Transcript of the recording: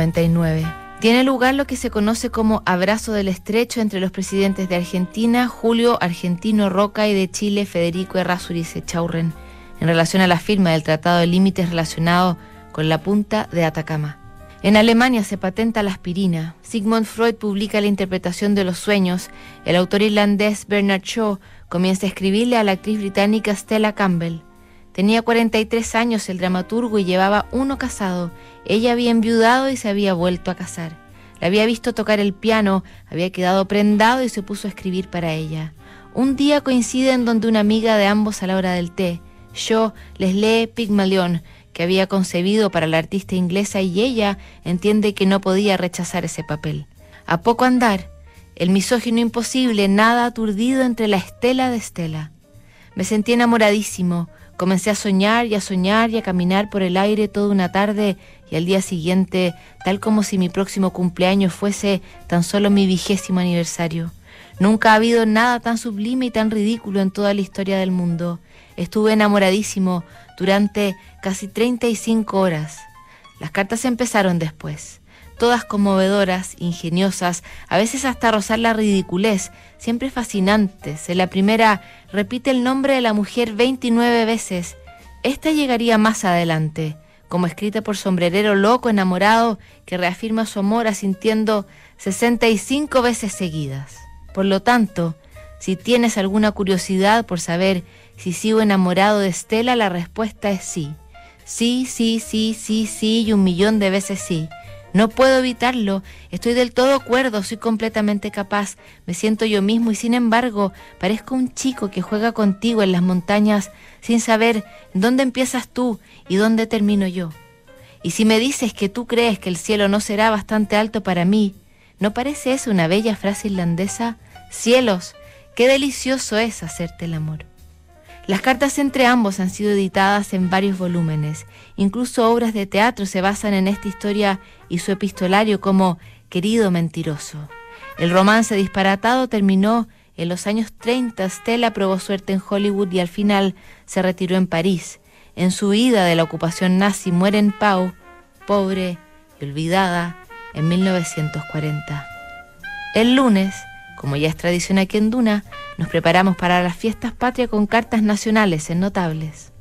99. Tiene lugar lo que se conoce como abrazo del estrecho entre los presidentes de Argentina, Julio Argentino Roca, y de Chile, Federico Errázuriz Echaurren, en relación a la firma del Tratado de Límites relacionado con la punta de Atacama. En Alemania se patenta la aspirina. Sigmund Freud publica la interpretación de los sueños. El autor irlandés Bernard Shaw comienza a escribirle a la actriz británica Stella Campbell. Tenía 43 años el dramaturgo y llevaba uno casado. Ella había enviudado y se había vuelto a casar. La había visto tocar el piano, había quedado prendado y se puso a escribir para ella. Un día coinciden donde una amiga de ambos a la hora del té. Yo les lee Pigmalión, que había concebido para la artista inglesa y ella entiende que no podía rechazar ese papel. A poco andar, el misógino imposible nada aturdido entre la estela de Estela. Me sentí enamoradísimo, Comencé a soñar y a soñar y a caminar por el aire toda una tarde y al día siguiente, tal como si mi próximo cumpleaños fuese tan solo mi vigésimo aniversario. Nunca ha habido nada tan sublime y tan ridículo en toda la historia del mundo. Estuve enamoradísimo durante casi 35 horas. Las cartas empezaron después todas conmovedoras, ingeniosas, a veces hasta rozar la ridiculez, siempre fascinantes. En la primera repite el nombre de la mujer 29 veces. Esta llegaría más adelante, como escrita por sombrerero loco enamorado que reafirma su amor asintiendo 65 veces seguidas. Por lo tanto, si tienes alguna curiosidad por saber si sigo enamorado de Estela, la respuesta es sí. Sí, sí, sí, sí, sí y un millón de veces sí. No puedo evitarlo, estoy del todo cuerdo, soy completamente capaz, me siento yo mismo y sin embargo parezco un chico que juega contigo en las montañas sin saber dónde empiezas tú y dónde termino yo. Y si me dices que tú crees que el cielo no será bastante alto para mí, ¿no parece eso una bella frase irlandesa? Cielos, qué delicioso es hacerte el amor. Las cartas entre ambos han sido editadas en varios volúmenes. Incluso obras de teatro se basan en esta historia y su epistolario como Querido Mentiroso. El romance disparatado terminó en los años 30. Stella probó suerte en Hollywood y al final se retiró en París. En su huida de la ocupación nazi muere en Pau, pobre y olvidada, en 1940. El lunes, como ya es tradición aquí en Duna, nos preparamos para las fiestas patrias con cartas nacionales en notables.